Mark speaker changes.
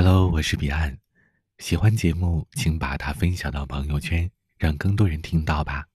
Speaker 1: hello 我是彼岸。喜欢节目请把它分享到朋友圈让更多人听到吧。